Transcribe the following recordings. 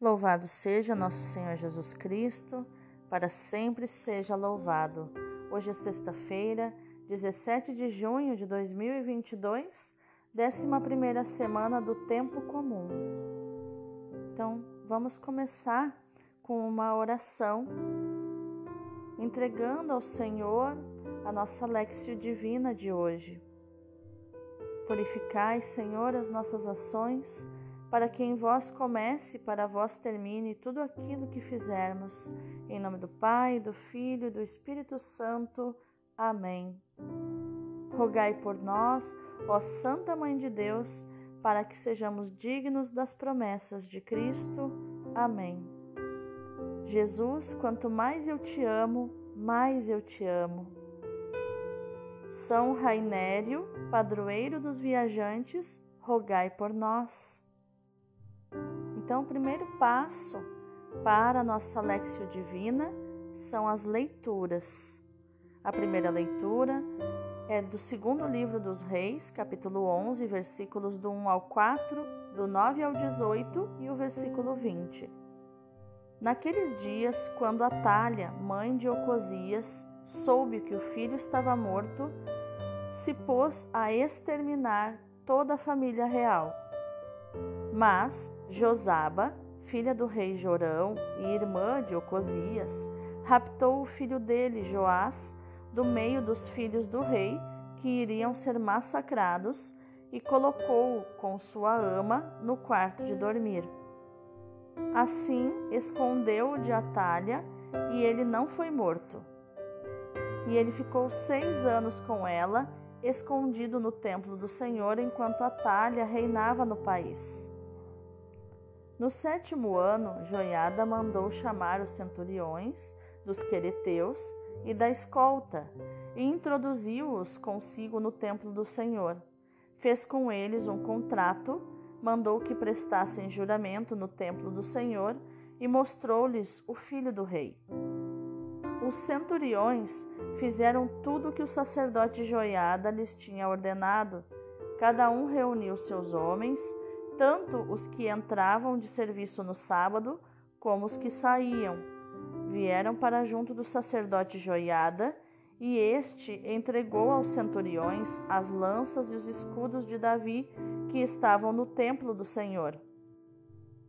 Louvado seja nosso Senhor Jesus Cristo, para sempre seja louvado. Hoje é sexta-feira, 17 de junho de 2022, 11 semana do Tempo Comum. Então, vamos começar com uma oração, entregando ao Senhor a nossa Lexio Divina de hoje. Purificai, Senhor, as nossas ações para que em vós comece, para vós termine tudo aquilo que fizermos. Em nome do Pai, do Filho e do Espírito Santo. Amém. Rogai por nós, ó Santa Mãe de Deus, para que sejamos dignos das promessas de Cristo. Amém. Jesus, quanto mais eu te amo, mais eu te amo. São Rainério, padroeiro dos viajantes, rogai por nós. Então, o primeiro passo para a nossa Lexio Divina são as leituras. A primeira leitura é do segundo livro dos Reis, capítulo 11, versículos do 1 ao 4, do 9 ao 18 e o versículo 20. Naqueles dias, quando Atalha, mãe de Ocosias, soube que o filho estava morto, se pôs a exterminar toda a família real. Mas Josaba, filha do rei Jorão e irmã de Ocosias, raptou o filho dele, Joás, do meio dos filhos do rei que iriam ser massacrados e colocou-o com sua ama no quarto de dormir. Assim escondeu-o de Atalha e ele não foi morto. E ele ficou seis anos com ela, escondido no templo do Senhor, enquanto Atalha reinava no país. No sétimo ano, Joiada mandou chamar os centuriões dos quereteus e da escolta e introduziu-os consigo no templo do Senhor. Fez com eles um contrato, mandou que prestassem juramento no templo do Senhor e mostrou-lhes o filho do rei. Os centuriões fizeram tudo o que o sacerdote Joiada lhes tinha ordenado. Cada um reuniu seus homens tanto os que entravam de serviço no sábado como os que saíam. Vieram para junto do sacerdote Joiada, e este entregou aos centuriões as lanças e os escudos de Davi que estavam no templo do Senhor.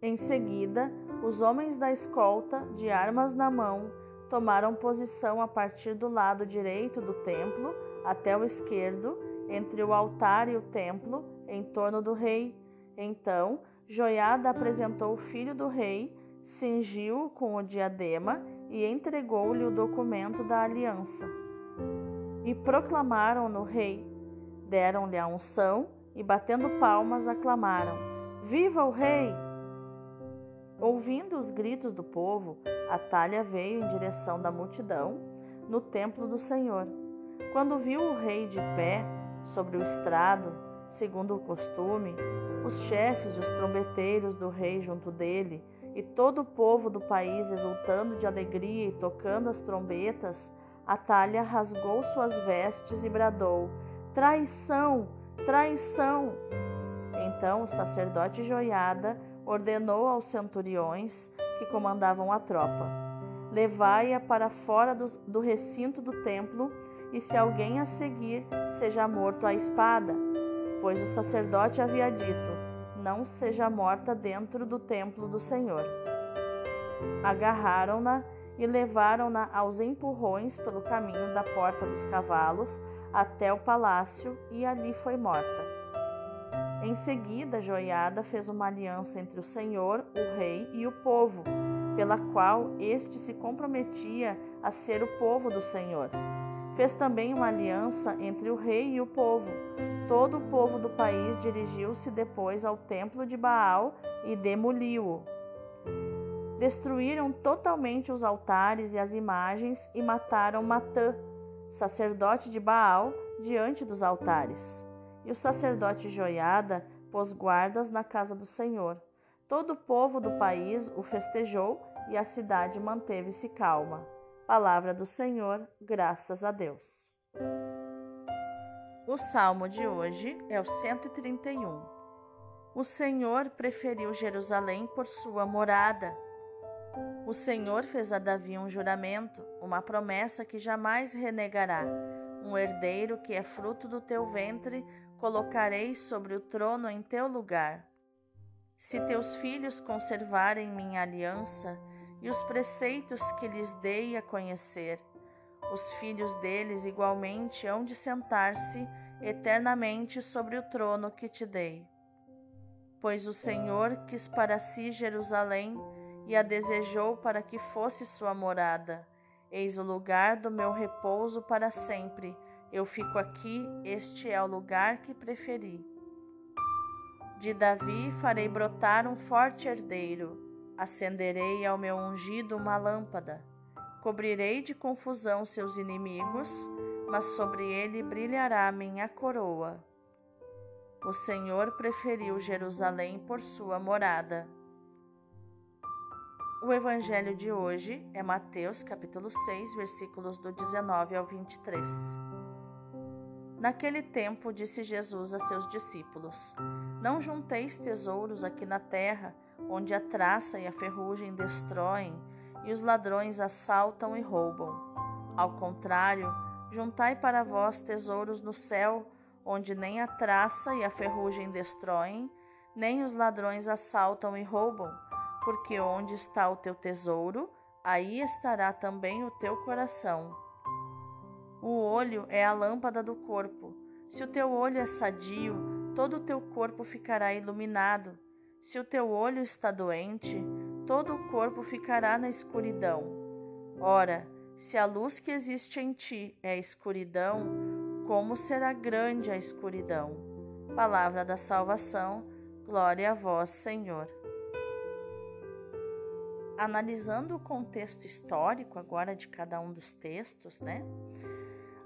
Em seguida, os homens da escolta, de armas na mão, tomaram posição a partir do lado direito do templo até o esquerdo, entre o altar e o templo, em torno do rei então Joiada apresentou o filho do rei, cingiu-o com o diadema e entregou-lhe o documento da aliança. E proclamaram no rei. Deram-lhe a unção e, batendo palmas, aclamaram: Viva o rei! Ouvindo os gritos do povo, Atalha veio em direção da multidão no templo do Senhor. Quando viu o rei de pé sobre o estrado, segundo o costume, os chefes e os trombeteiros do rei junto dele, e todo o povo do país exultando de alegria e tocando as trombetas, Atalha rasgou suas vestes e bradou: Traição! Traição! Então o sacerdote Joiada ordenou aos centuriões que comandavam a tropa: Levai-a para fora do, do recinto do templo, e se alguém a seguir, seja morto à espada pois o sacerdote havia dito: Não seja morta dentro do templo do Senhor. Agarraram-na e levaram-na aos empurrões pelo caminho da porta dos cavalos até o palácio, e ali foi morta. Em seguida, Joiada fez uma aliança entre o Senhor, o rei e o povo, pela qual este se comprometia a ser o povo do Senhor. Fez também uma aliança entre o rei e o povo. Todo o povo do país dirigiu-se depois ao templo de Baal e demoliu-o. Destruíram totalmente os altares e as imagens e mataram Matã, sacerdote de Baal, diante dos altares. E o sacerdote Joiada pôs guardas na casa do Senhor. Todo o povo do país o festejou e a cidade manteve-se calma. Palavra do Senhor, graças a Deus. O salmo de hoje é o 131. O Senhor preferiu Jerusalém por sua morada. O Senhor fez a Davi um juramento, uma promessa que jamais renegará. Um herdeiro que é fruto do teu ventre, colocarei sobre o trono em teu lugar. Se teus filhos conservarem minha aliança e os preceitos que lhes dei a conhecer, os filhos deles igualmente hão de sentar-se eternamente sobre o trono que te dei. Pois o Senhor quis para si Jerusalém e a desejou para que fosse sua morada. Eis o lugar do meu repouso para sempre. Eu fico aqui, este é o lugar que preferi. De Davi farei brotar um forte herdeiro, acenderei ao meu ungido uma lâmpada, cobrirei de confusão seus inimigos, mas sobre ele brilhará minha coroa. O Senhor preferiu Jerusalém por sua morada. O evangelho de hoje é Mateus capítulo 6, versículos do 19 ao 23. Naquele tempo disse Jesus a seus discípulos: Não junteis tesouros aqui na terra, onde a traça e a ferrugem destroem e os ladrões assaltam e roubam. Ao contrário, juntai para vós tesouros no céu, onde nem a traça e a ferrugem destroem, nem os ladrões assaltam e roubam, porque onde está o teu tesouro, aí estará também o teu coração. O olho é a lâmpada do corpo. Se o teu olho é sadio, todo o teu corpo ficará iluminado. Se o teu olho está doente, todo o corpo ficará na escuridão. Ora, se a luz que existe em ti é escuridão, como será grande a escuridão? Palavra da salvação, glória a vós, Senhor. Analisando o contexto histórico agora de cada um dos textos, né?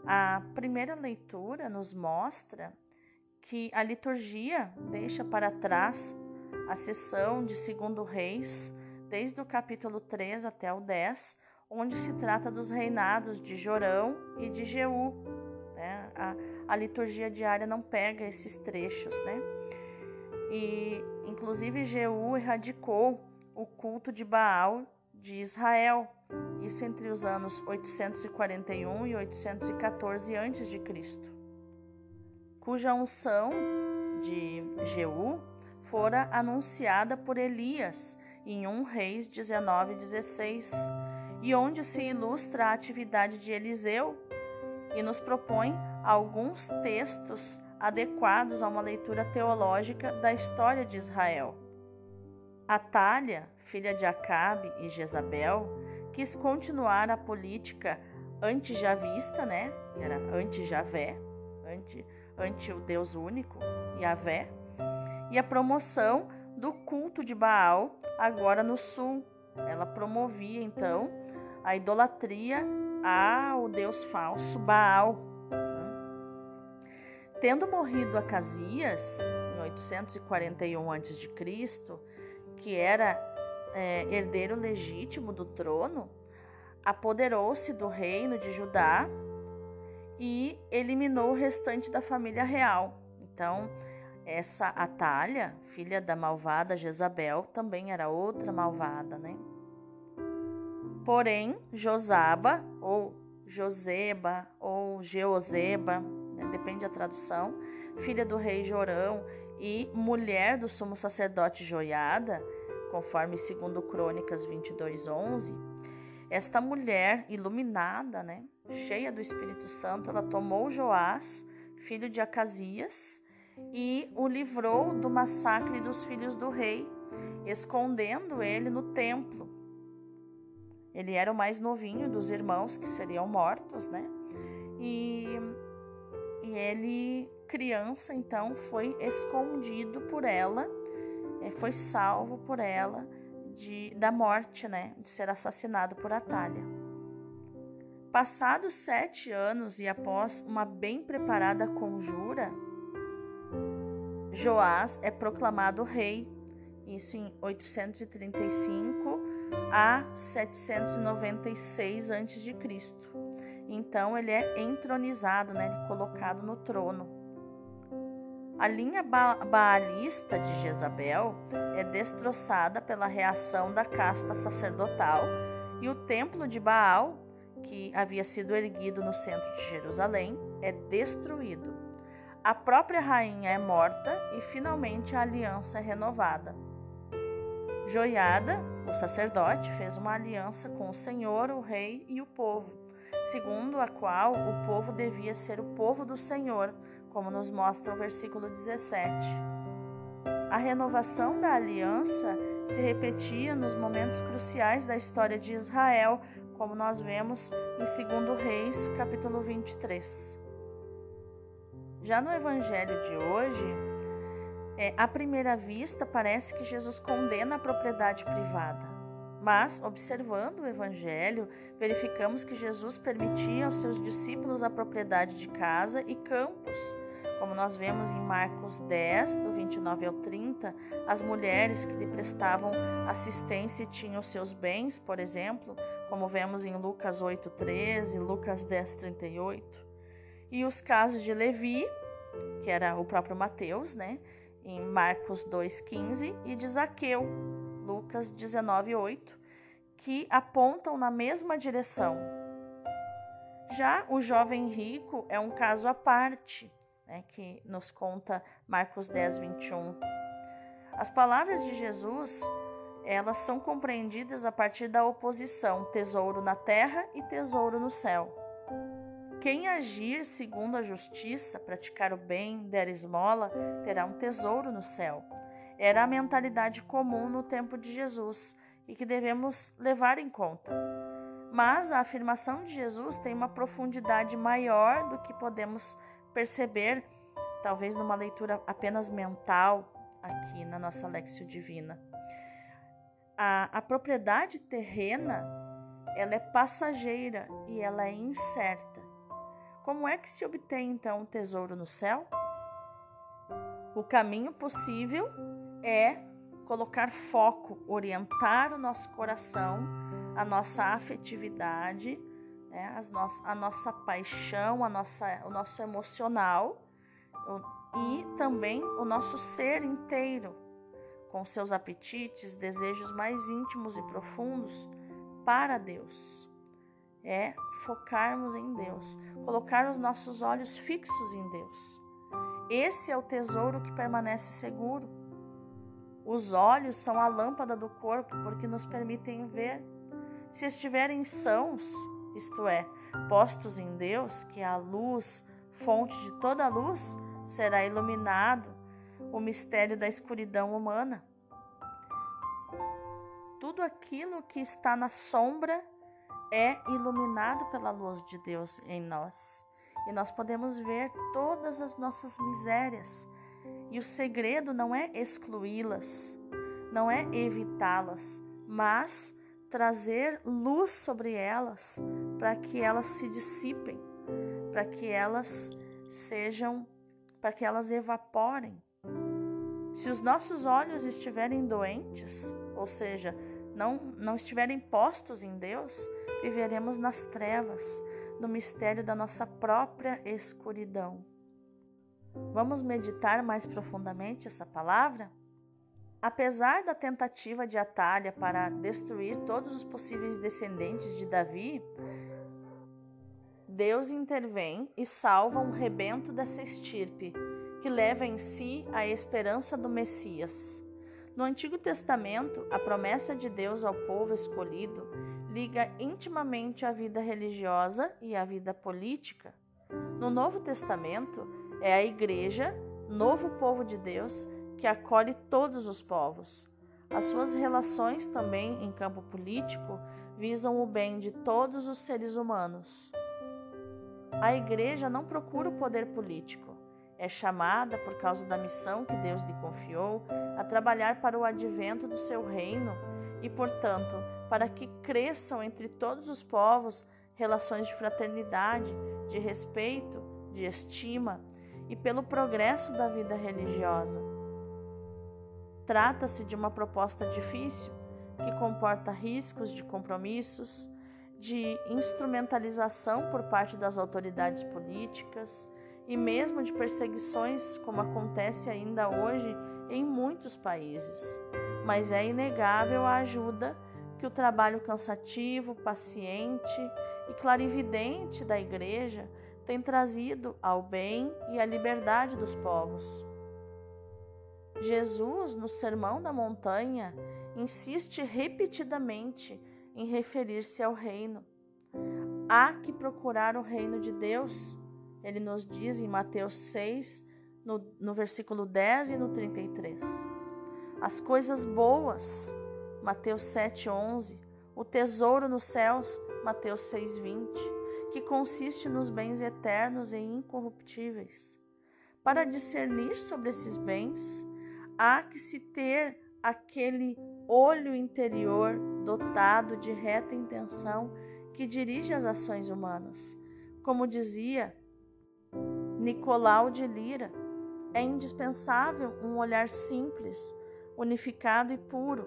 A primeira leitura nos mostra que a liturgia deixa para trás a sessão de Segundo Reis, desde o capítulo 3 até o 10, onde se trata dos reinados de Jorão e de Jeú. Né? A, a liturgia diária não pega esses trechos, né? E, inclusive, Jeú erradicou o culto de Baal de Israel, isso entre os anos 841 e 814 a.C., cuja unção de Jeú fora anunciada por Elias em 1 Reis 19:16, e onde se ilustra a atividade de Eliseu e nos propõe alguns textos adequados a uma leitura teológica da história de Israel. Atalha, filha de Acabe e Jezabel, quis continuar a política anti-javista, né? Que era anti-Javé, anti, anti o Deus único, Javé, e a promoção do culto de Baal agora no sul. Ela promovia então a idolatria ao Deus falso Baal. Né? Tendo morrido Acasias em 841 a.C., que era é, herdeiro legítimo do trono, apoderou-se do reino de Judá e eliminou o restante da família real. Então, essa Atalha, filha da malvada Jezabel, também era outra malvada, né? Porém, Josaba, ou Joseba, ou Geozeba, né? depende da tradução, filha do rei Jorão e mulher do sumo sacerdote Joiada, conforme segundo Crônicas 22:11, esta mulher iluminada, né, cheia do Espírito Santo, ela tomou Joás, filho de Acasias, e o livrou do massacre dos filhos do rei, escondendo ele no templo. Ele era o mais novinho dos irmãos que seriam mortos, né? E, e ele criança, então, foi escondido por ela, é, foi salvo por ela de, da morte, né, de ser assassinado por Atalha. Passados sete anos e após uma bem preparada conjura, Joás é proclamado rei, isso em 835 a 796 a.C. Então ele é entronizado, né, colocado no trono. A linha ba baalista de Jezabel é destroçada pela reação da casta sacerdotal e o templo de Baal, que havia sido erguido no centro de Jerusalém, é destruído. A própria rainha é morta e finalmente a aliança é renovada. Joiada, o sacerdote, fez uma aliança com o Senhor, o rei e o povo, segundo a qual o povo devia ser o povo do Senhor como nos mostra o versículo 17. A renovação da aliança se repetia nos momentos cruciais da história de Israel, como nós vemos em 2 Reis, capítulo 23. Já no evangelho de hoje, é, à primeira vista, parece que Jesus condena a propriedade privada. Mas, observando o Evangelho, verificamos que Jesus permitia aos seus discípulos a propriedade de casa e campos, como nós vemos em Marcos 10, do 29 ao 30, as mulheres que lhe prestavam assistência e tinham seus bens, por exemplo, como vemos em Lucas 8, 13, Lucas 10, 38. E os casos de Levi, que era o próprio Mateus, né? Em Marcos 2, 15, e de Zaqueu, Lucas 19, 8, que apontam na mesma direção. Já o jovem rico é um caso à parte né, que nos conta Marcos 10, 21. As palavras de Jesus, elas são compreendidas a partir da oposição tesouro na terra e tesouro no céu. Quem agir segundo a justiça, praticar o bem, der esmola, terá um tesouro no céu. Era a mentalidade comum no tempo de Jesus e que devemos levar em conta. Mas a afirmação de Jesus tem uma profundidade maior do que podemos perceber, talvez numa leitura apenas mental, aqui na nossa Lexio Divina. A, a propriedade terrena, ela é passageira e ela é incerta. Como é que se obtém então um tesouro no céu? O caminho possível é colocar foco, orientar o nosso coração, a nossa afetividade né? No a nossa paixão, a nossa, o nosso emocional e também o nosso ser inteiro, com seus apetites, desejos mais íntimos e profundos para Deus. É focarmos em Deus, colocar os nossos olhos fixos em Deus. Esse é o tesouro que permanece seguro. Os olhos são a lâmpada do corpo porque nos permitem ver. Se estiverem sãos, isto é, postos em Deus, que é a luz, fonte de toda luz, será iluminado o mistério da escuridão humana. Tudo aquilo que está na sombra é iluminado pela luz de Deus em nós. E nós podemos ver todas as nossas misérias. E o segredo não é excluí-las, não é evitá-las, mas trazer luz sobre elas, para que elas se dissipem, para que elas sejam, para que elas evaporem. Se os nossos olhos estiverem doentes, ou seja, não, não estiverem postos em Deus, viveremos nas trevas, no mistério da nossa própria escuridão. Vamos meditar mais profundamente essa palavra? Apesar da tentativa de Atalha para destruir todos os possíveis descendentes de Davi, Deus intervém e salva um rebento dessa estirpe, que leva em si a esperança do Messias. No Antigo Testamento, a promessa de Deus ao povo escolhido liga intimamente a vida religiosa e a vida política. No Novo Testamento, é a Igreja, novo povo de Deus, que acolhe todos os povos. As suas relações também em campo político visam o bem de todos os seres humanos. A Igreja não procura o poder político. É chamada, por causa da missão que Deus lhe confiou, a trabalhar para o advento do seu reino e, portanto, para que cresçam entre todos os povos relações de fraternidade, de respeito, de estima e pelo progresso da vida religiosa. Trata-se de uma proposta difícil que comporta riscos de compromissos, de instrumentalização por parte das autoridades políticas e mesmo de perseguições, como acontece ainda hoje em muitos países. Mas é inegável a ajuda que o trabalho cansativo, paciente e clarividente da Igreja tem trazido ao bem e à liberdade dos povos. Jesus, no Sermão da Montanha, insiste repetidamente em referir-se ao reino. Há que procurar o reino de Deus, ele nos diz em Mateus 6, no, no versículo 10 e no 33. As coisas boas, Mateus 7, 11. O tesouro nos céus, Mateus 6, 20. Que consiste nos bens eternos e incorruptíveis. Para discernir sobre esses bens, há que se ter aquele olho interior dotado de reta intenção que dirige as ações humanas. Como dizia Nicolau de Lira, é indispensável um olhar simples, unificado e puro,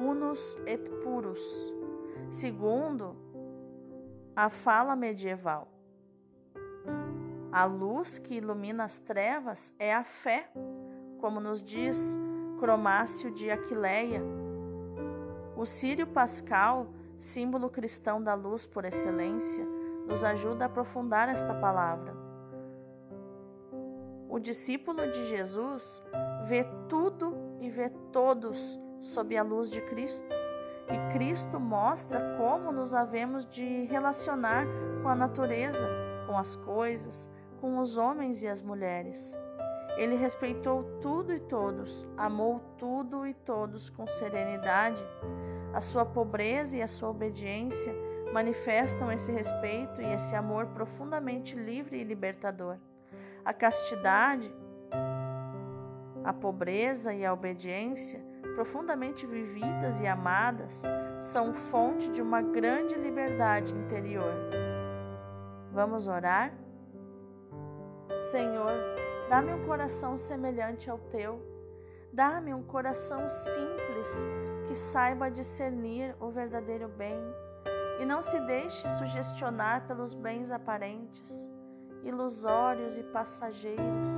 unus et purus, segundo a fala medieval. A luz que ilumina as trevas é a fé, como nos diz Cromácio de Aquileia. O Sírio Pascal, símbolo cristão da luz por excelência, nos ajuda a aprofundar esta palavra. O discípulo de Jesus vê tudo e vê todos sob a luz de Cristo. E Cristo mostra como nos havemos de relacionar com a natureza, com as coisas, com os homens e as mulheres. Ele respeitou tudo e todos, amou tudo e todos com serenidade. A sua pobreza e a sua obediência manifestam esse respeito e esse amor profundamente livre e libertador. A castidade, a pobreza e a obediência, profundamente vividas e amadas, são fonte de uma grande liberdade interior. Vamos orar? Senhor, Dá-me um coração semelhante ao teu. Dá-me um coração simples que saiba discernir o verdadeiro bem e não se deixe sugestionar pelos bens aparentes, ilusórios e passageiros.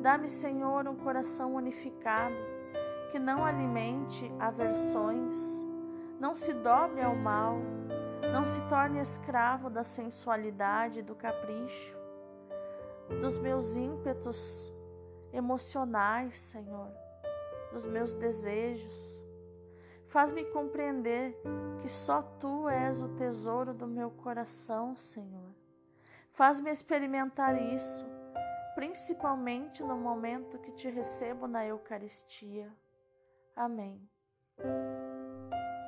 Dá-me, Senhor, um coração unificado que não alimente aversões, não se dobre ao mal, não se torne escravo da sensualidade e do capricho dos meus ímpetos emocionais, Senhor, dos meus desejos. Faz-me compreender que só Tu és o tesouro do meu coração, Senhor. Faz-me experimentar isso, principalmente no momento que te recebo na Eucaristia. Amém.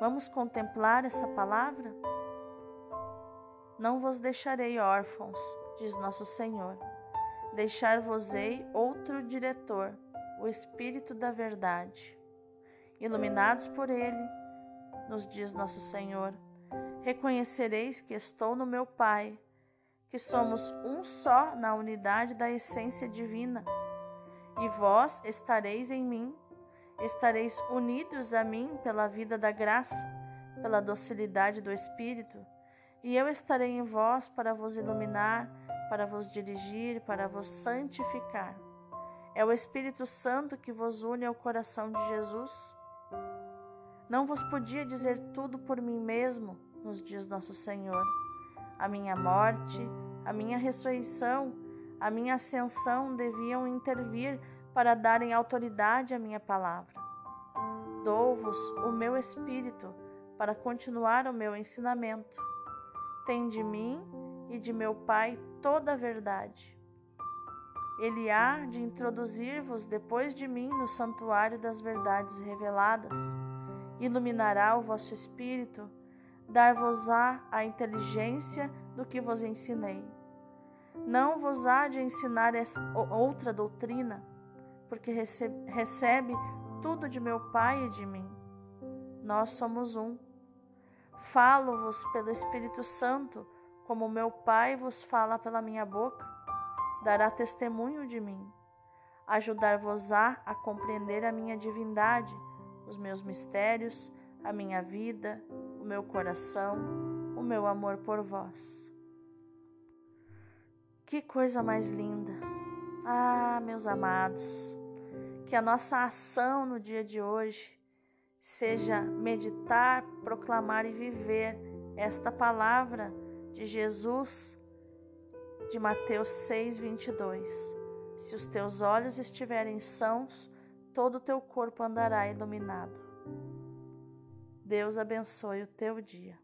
Vamos contemplar essa palavra? Não vos deixarei órfãos, diz nosso Senhor deixar-vos-ei outro diretor, o Espírito da Verdade. Iluminados por ele, nos diz nosso Senhor, reconhecereis que estou no meu Pai, que somos um só na unidade da essência divina, e vós estareis em mim, estareis unidos a mim pela vida da graça, pela docilidade do Espírito, e eu estarei em vós para vos iluminar para vos dirigir, para vos santificar. É o Espírito Santo que vos une ao coração de Jesus. Não vos podia dizer tudo por mim mesmo, nos diz nosso Senhor. A minha morte, a minha ressurreição, a minha ascensão deviam intervir para darem autoridade à minha palavra. Dou-vos o meu Espírito para continuar o meu ensinamento. Tem de mim e de meu Pai toda a verdade. Ele há de introduzir-vos depois de mim no santuário das verdades reveladas, iluminará o vosso espírito, dar-vos-á a inteligência do que vos ensinei. Não vos há de ensinar outra doutrina, porque recebe, tudo de meu Pai e de mim. Nós somos um. Falo-vos pelo Espírito Santo, como meu Pai vos fala pela minha boca, dará testemunho de mim. Ajudar-vos-á a compreender a minha divindade, os meus mistérios, a minha vida, o meu coração, o meu amor por vós. Que coisa mais linda! Ah, meus amados, que a nossa ação no dia de hoje seja meditar, proclamar e viver esta palavra de Jesus de Mateus 6, 22. Se os teus olhos estiverem sãos, todo o teu corpo andará iluminado. Deus abençoe o teu dia.